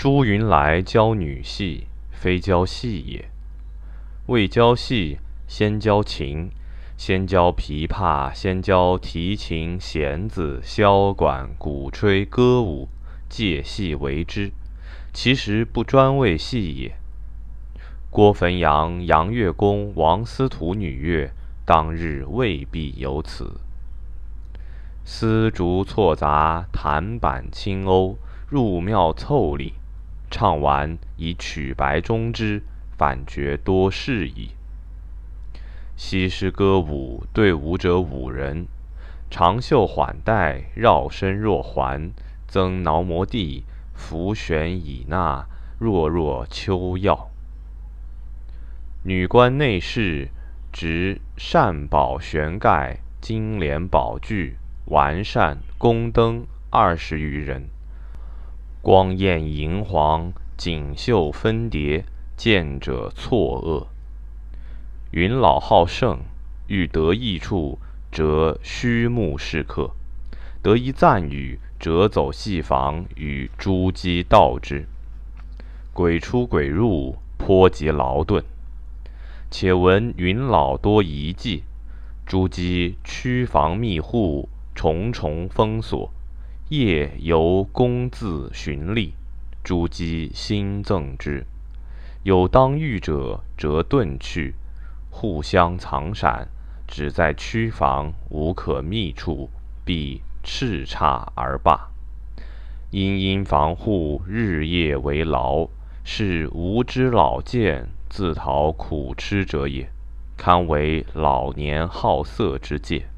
朱云来教女戏，非教戏也。未教戏，先教琴，先教琵琶，先教提琴、弦子、箫管、鼓吹、歌舞，借戏为之。其实不专为戏也。郭汾阳、杨月宫、王司徒女乐，当日未必有此。丝竹错杂，弹板轻瓯，入庙凑礼，唱完以曲白终之，反觉多事矣。西施歌舞，对舞者五人，长袖缓带，绕身若环，增挠摩地，浮悬以纳，弱若秋药。女官内侍，执善宝悬盖、金莲宝具、完善宫灯二十余人，光艳银黄，锦绣分叠，见者错愕。云老好胜，欲得益处，则虚目视客；得一赞语，则走戏房与诸姬道之。鬼出鬼入，颇极劳顿。且闻云老多遗迹，诸姬曲房密户，重重封锁，夜游公自寻觅，诸姬新赠之。有当欲者，则遁去，互相藏闪，只在曲房无可觅处，必叱咤而罢。殷殷防护，日夜为劳，是无知老贱。自讨苦吃者也，堪为老年好色之戒。